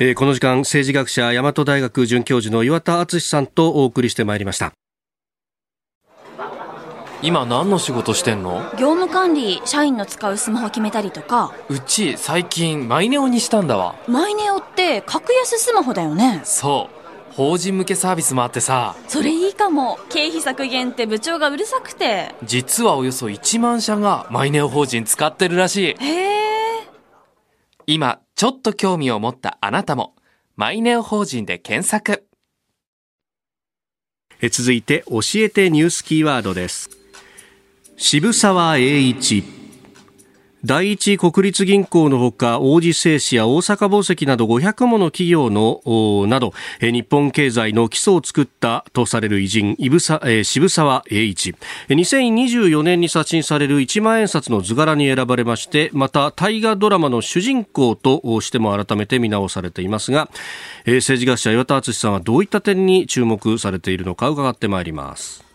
えー、この時間、政治学者、大和大学准教授の岩田敦さんとお送りしてまいりました。今何の仕事してんの？業務管理社員の使うスマホ決めたりとか。うち最近マイネオにしたんだわ。マイネオって格安スマホだよね。そう。法人向けサービスもあってさ。それいいかも。経費削減って部長がうるさくて。実はおよそ1万社がマイネオ法人使ってるらしい。へえ今ちょっと興味を持ったあなたもマイネオ法人で検索。え続いて教えてニュースキーワードです渋沢栄一。第一国立銀行のほか王子製紙や大阪宝石など500もの企業のなど日本経済の基礎を作ったとされる偉人渋沢栄一。2024年に刷新される1万円札の図柄に選ばれましてまた大河ドラマの主人公としても改めて見直されていますが政治学者岩田敦さんはどういった点に注目されているのか伺ってまいります。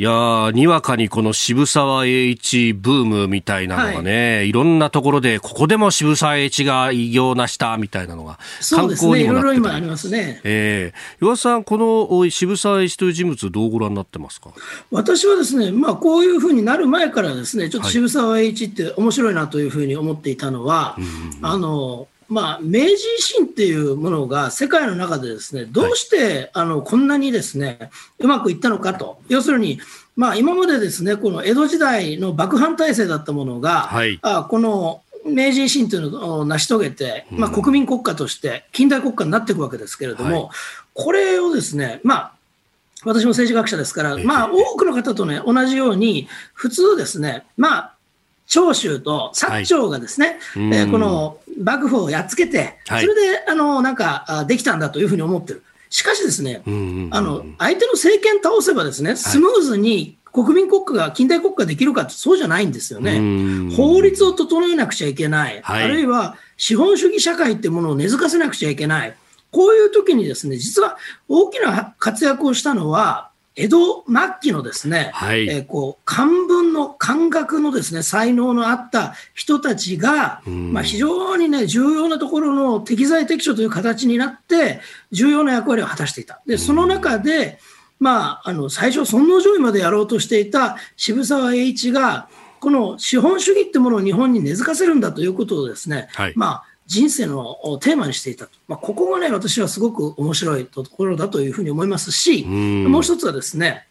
いやにわかにこの渋沢栄一ブームみたいなのがね、はい、いろんなところで、ここでも渋沢栄一が偉業を成したみたいなのが、観光にもなって、ね、いろいろ今ありますね。ええ。ー、岩田さん、この渋沢栄一という人物、どうご覧になってますか？私はですね、まあ、こういうふうになる前からですね、ちょっと渋沢栄一って面白いなというふうに思っていたのは、はい、あの、まあ、明治維新っていうものが世界の中でですね、どうして、はい、あのこんなにですね、うまくいったのかと。要するに、まあ、今までですね、この江戸時代の幕藩体制だったものが、はい、あこの明治維新というのを成し遂げて、まあ、国民国家として近代国家になっていくわけですけれども、はい、これをですね、まあ、私も政治学者ですから、まあ、多くの方とね、同じように、普通ですね、まあ、長州と薩長がですね、はい、えー、この幕府をやっつけて、それで、あの、なんか、できたんだというふうに思ってる。しかしですね、あの、相手の政権倒せばですね、スムーズに国民国家が近代国家できるかってそうじゃないんですよね。法律を整えなくちゃいけない。はい、あるいは資本主義社会ってものを根付かせなくちゃいけない。こういう時にですね、実は大きな活躍をしたのは、江戸末期のですね、はい、えー、こう漢文の感覚のですね才能のあった人たちが、まあ、非常にね重要なところの適材適所という形になって重要な役割を果たしていた。でその中で、まあ、あの最初尊王攘夷までやろうとしていた渋沢栄一がこの資本主義ってものを日本に根付かせるんだということをですね、はい、まあ人生のテーマにしていたと。まあ、ここがね、私はすごく面白いところだというふうに思いますし、もう一つはですね、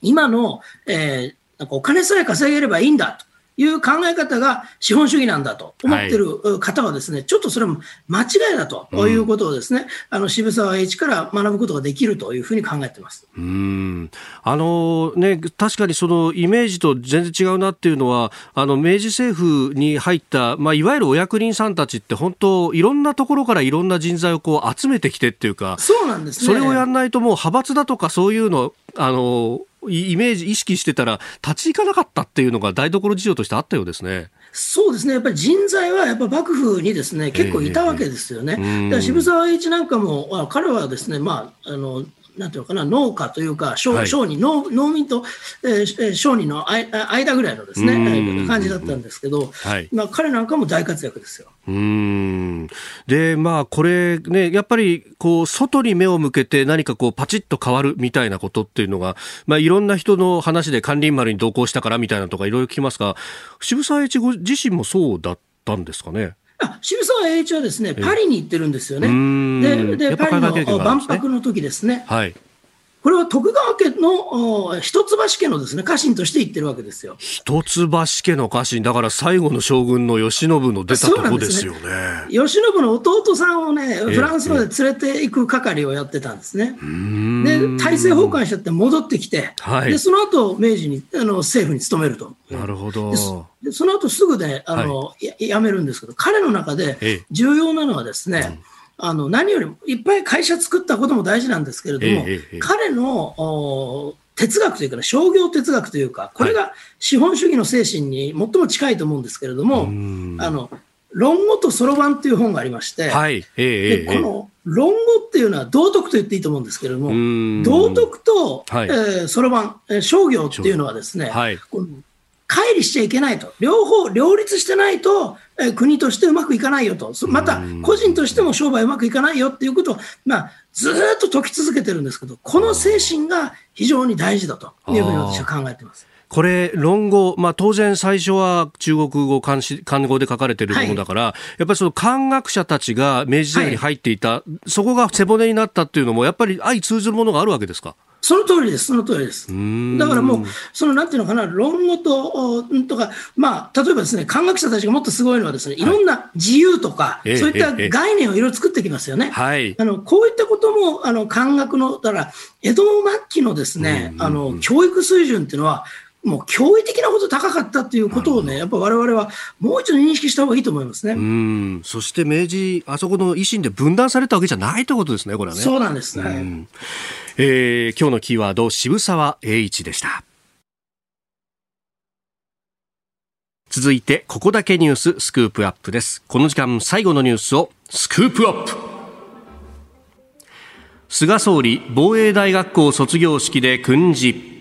今の、えー、なんかお金さえ稼げればいいんだと。いう考え方が資本主義なんだと思ってる方はですね、はい、ちょっとそれも間違いだということをですね、うん、あの渋沢栄一から学ぶことができるというふうに考えてます。うんあのね、確かにそのイメージと全然違うなっていうのは、あの明治政府に入った、まあ、いわゆるお役人さんたちって本当いろんなところからいろんな人材をこう集めてきてっていうか、そうなんですね。それをやらないともう派閥だとかそういうの、あの、イメージ、意識してたら、立ち行かなかったっていうのが台所事情としてあったようですね。そうですね、やっぱり人材はやっぱ幕府にですね結構いたわけですよね。えー、だから渋沢栄一なんかも、彼はですね、まあ、あのなんていうのかな、農家というか、商はい、商人農、農民と、えー、商人の間ぐらいのですね、感じだったんですけど、はい、まあ、彼なんかも大活躍ですよ。うんで、まあ、これね、やっぱり、こう、外に目を向けて何かこう、パチッと変わるみたいなことっていうのが、まあ、いろんな人の話で関林丸に同行したからみたいなとかいろいろ聞きますが、渋沢栄一ご自身もそうだったんですかね？あ渋沢栄一はですね、パリに行ってるんですよね。で、でパリの万博の時ですね。はい。これは徳川家の一橋家のですね家臣として言ってるわけですよ。一橋家の家臣、だから最後の将軍の慶喜の出たとこですよね。ね慶喜の弟さんをね、フランスまで連れて行く係をやってたんですね。で、大政奉還しちゃって戻ってきて、はい、でその後明治にあの政府に勤めると。なるほど。でその後すぐね、あの、はい、辞めるんですけど、彼の中で重要なのはですね、うんあの何よりもいっぱい会社作ったことも大事なんですけれども、ええ、彼の哲学というか、ね、商業哲学というか、これが資本主義の精神に最も近いと思うんですけれども、はい、あの論語とそろばんという本がありまして、はい。えでこの論語っていうのは道徳と言っていいと思うんですけれども、道徳とそろばん、えー、商業っていうのはですね、はい、乖離しちゃいけないと、両方両立してないと、え国としてうまくいかないよと、また個人としても商売うまくいかないよっていうことを、まあ、ずっと説き続けてるんですけど、この精神が非常に大事だというふうに私は考えてます。これ、論語、まあ、当然最初は中国語漢漢語で書かれているものだから、はい、やっぱりその漢学者たちが明治時代に入っていた、はい、そこが背骨になったっていうのも、やっぱり相通ずるものがあるわけですか？その通りです、その通りです。だからもう、そのなんていうのかな、論語ととか、まあ、例えばですね、漢学者たちがもっとすごいのはですね、い。ろんな自由とか、はい、そういった概念をいろいろ作ってきますよね。はい、あのこういったことも、あの漢学の、だから、江戸末期のですね、あの教育水準っていうのは、もう驚異的なほど高かったということをね、やっぱわれわれはもう一度認識した方がいいと思いますね。うんそして明治、あそこの維新で分断されたわけじゃないということですね、これはね。そうなんですね。えー、今日のキーワード、渋沢栄一でした。続いて、ここだけニューススクープアップです。この時間最後のニュースをスクープアップ菅総理防衛大学校卒業式で訓示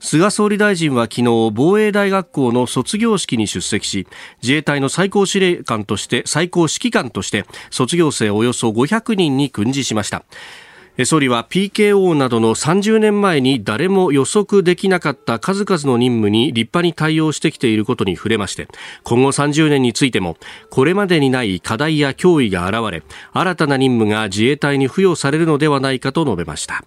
菅総理大臣は昨日防衛大学校の卒業式に出席し自衛隊の最高司令官として最高指揮官として卒業生およそ500人に訓示しました。総理は PKO などの30年前に誰も予測できなかった数々の任務に立派に対応してきていることに触れまして今後30年についてもこれまでにない課題や脅威が現れ新たな任務が自衛隊に付与されるのではないかと述べました。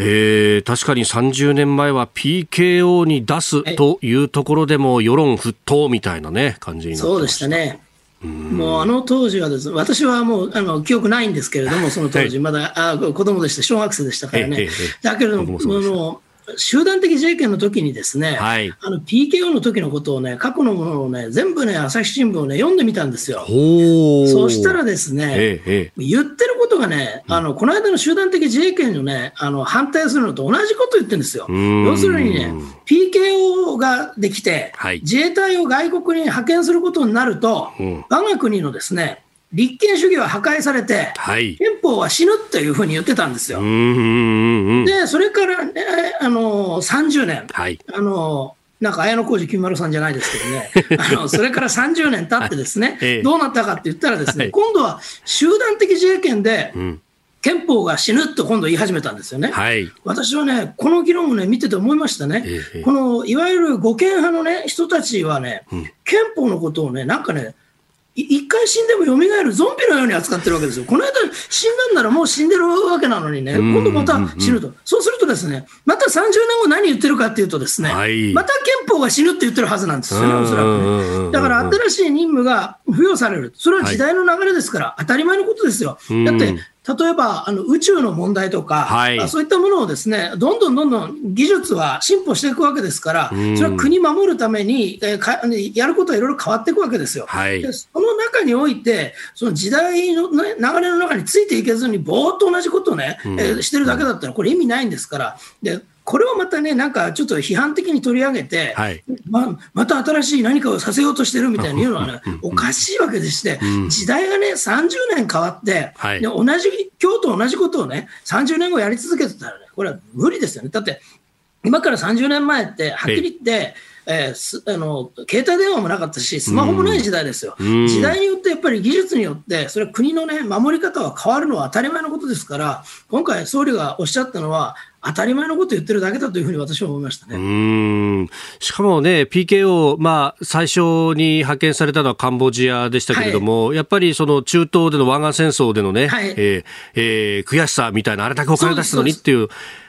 えー、確かに30年前は PKO に出すというところでも世論沸騰みたいなね感じになってそうでしたね。もうあの当時はです、ね、私はもうあの記憶ないんですけれども、その当時、まだ、あ子供でした、小学生でしたからね。だけれども、も集団的自衛権の時にですね、はい、あの PKO の時のことをね、過去のものをね、全部ね、朝日新聞をね、読んでみたんですよ。そうしたらですね、ええ、言ってることがね、あの、この間の集団的自衛権のね、あの、反対するのと同じこと言ってるんですよ。要するにね、PKO ができて、はい、自衛隊を外国に派遣することになると、うん、我が国のですね、立憲主義は破壊されて、はい、憲法は死ぬというふうに言ってたんですよ。で、それから、ね、あの30年、はい、あのなんか綾小路きみまろさんじゃないですけどね、あのそれから30年経ってですね、はいどうなったかって言ったらですね、はい、今度は集団的自衛権で、憲法が死ぬと今度言い始めたんですよね。はい、私はね、この議論をね、見てて思いましたね。このいわゆる護憲派のね、人たちはね、うん、憲法のことをね、なんかね、一回死んでも蘇るゾンビのように扱ってるわけですよ。この間死んだんならもう死んでるわけなのにね、今度また死ぬと。そうするとですね、また30年後何言ってるかっていうとですね、はい、また憲法が死ぬって言ってるはずなんですよね、おそらくね。だから新しい任務が付与される。それは時代の流れですから、当たり前のことですよ。だって、例えばあの宇宙の問題とか、はい、そういったものをですねどんどんどんどん技術は進歩していくわけですから、それは国守るために、えー、やることはいろいろ変わっていくわけですよ。はい、でその中において、その時代の、ね、流れの中についていけずに、ぼーっと同じことをね、えー、してるだけだったら、これ意味ないんですから。でこれをまたね、なんかちょっと批判的に取り上げて、はい、ままた新しい何かをさせようとしてるみたいに言うのはね、おかしいわけでして、時代がね、30年変わって、はい、で同じ、今日と同じことをね、30年後やり続けてたらね、これは無理ですよね。だって、今から30年前って、はっきり言って、えー、あの携帯電話もなかったし、スマホもない時代ですよ、時代によってやっぱり技術によって、それは国の、ね、守り方は変わるのは当たり前のことですから、今回、総理がおっしゃったのは、当たり前のこと言ってるだけだというふうに私は思いましたね。うん。しかもね、PKO、まあ、最初に派遣されたのはカンボジアでしたけれども、はい、やっぱりその中東での湾岸戦争でのね、はい、えー、えー、悔しさみたいな、あれだけお金出すのにっていう。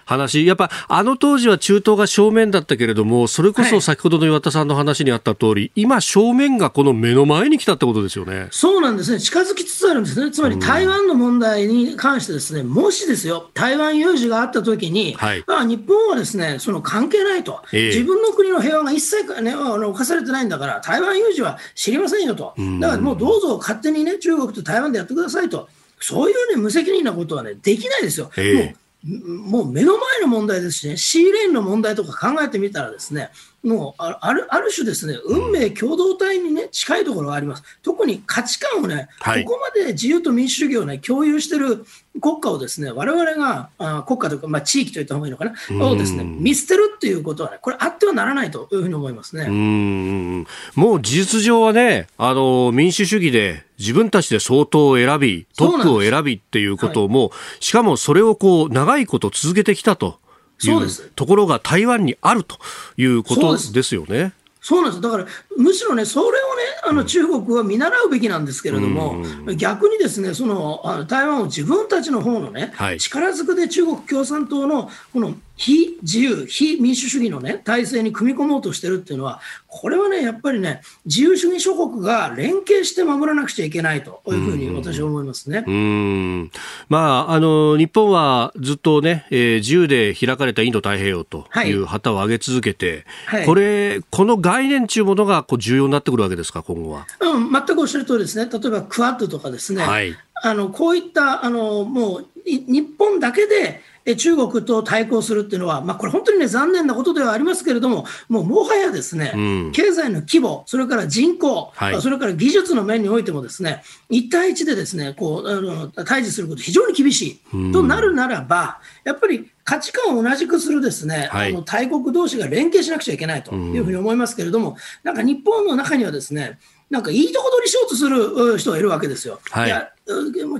話、やっぱあの当時は中東が正面だったけれども、それこそ先ほどの岩田さんの話にあった通り、はい、今、正面がこの目の前に来たってことですよね。そうなんですね、近づきつつあるんですね、つまり台湾の問題に関してですね、もしですよ、台湾有事があったときに、はい、まあ、日本はですねその関係ないと、えー、自分の国の平和が一切、ね、犯されてないんだから、台湾有事は知りませんよと、だからもうどうぞ勝手にね、中国と台湾でやってくださいと。そういうね、無責任なことはね、できないですよ。えーもうもう目の前の問題ですしね、シーレーンの問題とか考えてみたらですね、もうあるある種ですね、運命共同体にね、近いところがあります。特に価値観をね、はい、ここまで自由と民主主義をね、共有してる国家をですね、我々が、あ国家というか、まあ、地域といった方がいいのかな、をですね、見捨てるっていうことはね、これあってはならないというふうに思いますね。うんもう事実上はね、あの、民主主義で自分たちで相当を選び、トップを選びっていうことも、はい、しかもそれをこう、長いこと続けてきたと。いうところが台湾にあるということです。よね。そうなんです。だからむしろね、それをね、あの中国は見習うべきなんですけれども、うん、逆にですねそのあの台湾を自分たちの方のね、はい、力ずくで中国共産党のこの非自由、非民主主義の、ね、体制に組み込もうとしてるっていうのは、これはね、やっぱりね、自由主義諸国が連携して守らなくちゃいけないというふうに私は思いますね。うん。まあ、あの日本はずっとね、えー、自由で開かれたインド太平洋という旗を上げ続けて、はい、これ、この概念というものがこう重要になってくるわけですか、今後は？うん、全くおっしゃる通りですね、例えばクアッドとかですね、はい、あのこういったあのもう日本だけで中国と対抗するっていうのは、まあ、これ本当にね、残念なことではありますけれども、もうもはやですね、うん、経済の規模、それから人口、はい、それから技術の面においてもですね、1対1でですね、こう、あの対峙すること非常に厳しいとなるならば、やっぱり価値観を同じくするですね、はい、あの大国同士が連携しなくちゃいけないというふうに思いますけれども、なんか日本の中にはですね、なんかいいとこ取りしようとする人がいるわけですよ。はい、いや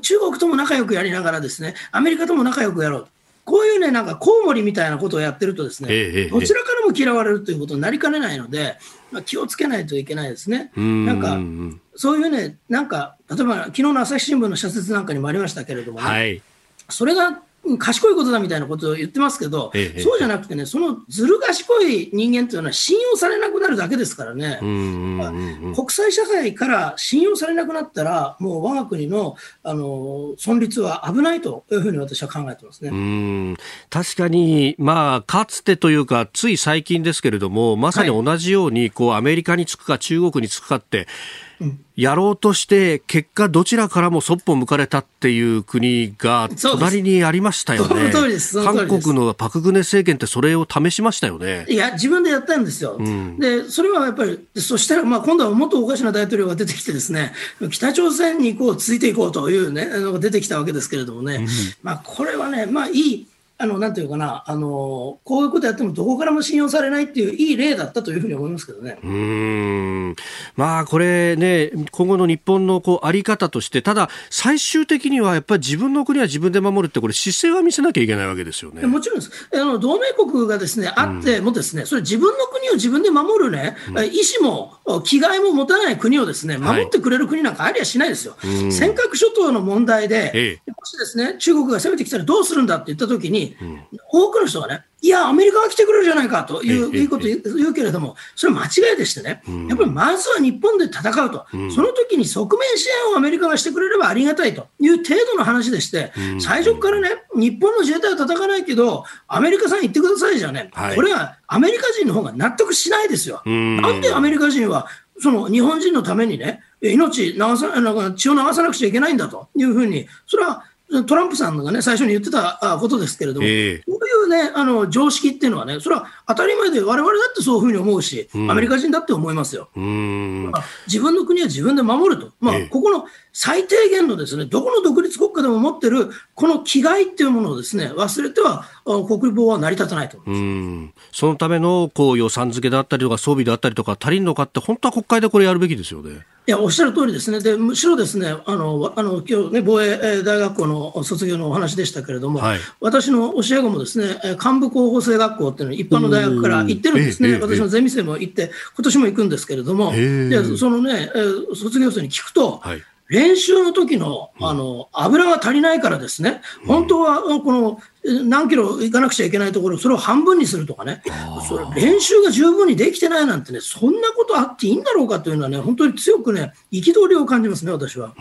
中国とも仲良くやりながらですね、アメリカとも仲良くやろう。こういうね、なんかコウモリみたいなことをやってるとですね、ええ、どちらからも嫌われるということになりかねないので、まあ、気をつけないといけないですね。ん。なんか、そういうね、なんか、例えば昨日の朝日新聞の社説なんかにもありましたけれどもね、はい、それが賢いことだみたいなことを言ってますけど、ええ、そうじゃなくてね、そのずる賢い人間というのは信用されなくなるだけですからね、国際社会から信用されなくなったら、もう我が国のあの存立は危ないというふうに私は考えてますね。確かに、まあ、かつてというか、つい最近ですけれども、まさに同じように、こうアメリカにつくか、中国につくかって、やろうとして、結果、どちらからもそっぽ向かれたっていう国が、隣にありましたよね。韓国のパク・クネ政権ってそれを試しましたよね。いや、自分でやったんですよ。うん、で、それはやっぱり、そしたら、まあ、今度はもっとおかしな大統領が出てきてですね、北朝鮮にこう、続いていこうというね、のが出てきたわけですけれどもね、うん、まあ、これはね、まあ、いい、あの、なんていうかな、あの、こういうことやってもどこからも信用されないっていういい例だったというふうに思いますけどね。うん。まあ、これね、今後の日本のこう、あり方として、ただ、最終的にはやっぱり自分の国は自分で守るって、これ姿勢は見せなきゃいけないわけですよね。もちろんです。あの、同盟国がですね、あってもですね、それ自分の国を自分で守るね、うん、意思も、気概も持たない国をですね、守ってくれる国なんかありゃしないですよ。はい、尖閣諸島の問題で、ええ、もしですね、中国が攻めてきたらどうするんだって言ったときに、多くの人がね、いや、アメリカが来てくれるじゃないかといういうことを言うけれども、それは間違いでしてね、やっぱりまずは日本で戦うと、その時に側面支援をアメリカがしてくれればありがたいという程度の話でして、最初からね、日本の自衛隊は戦わないけど、アメリカさん行ってくださいじゃね、これはアメリカ人の方が納得しないですよ。なんでアメリカ人はその日本人のためにね、命流さ血を流さなくちゃいけないんだというふうに、それはトランプさんがね、最初に言ってたことですけれども、えー、こういうね、あの、常識っていうのはね、それは当たり前で、我々だってそういうふうに思うし、うん、アメリカ人だって思いますよ。自分の国は自分で守ると。まあ、えー、ここの最低限のですね、どこの独立国家でも持ってる、この気概っていうものをですね、忘れては、国防は成り立たないとうん。そのためのこう予算付けであったりとか、装備であったりとか、足りんのかって、本当は国会でこれやるべきですよね。いや、おっしゃる通りですね。で、むしろですね、あの、あの、今日ね、防衛大学校の卒業のお話でしたけれども、はい、私の教え子もですね、幹部候補生学校っていうの一般の大学から行ってるんですね。私のゼミ生も行って、今年も行くんですけれども、でそのね、卒業生に聞くと、はい練習の時のあの油が足りないからですね、本当はこの何キロ行かなくちゃいけないところ、それを半分にするとかね、それ練習が十分にできてないなんてね、そんなことあっていいんだろうかというのはね、本当に強くね、憤りを感じますね、私は。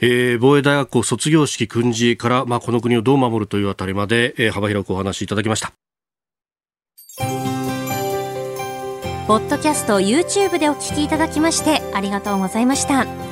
えー、防衛大学校卒業式訓示から、まあ、この国をどう守るというあたりまで、えー、幅広くお話しいただきました。ポッドキャスト YouTube でお聞きいただきましてありがとうございました。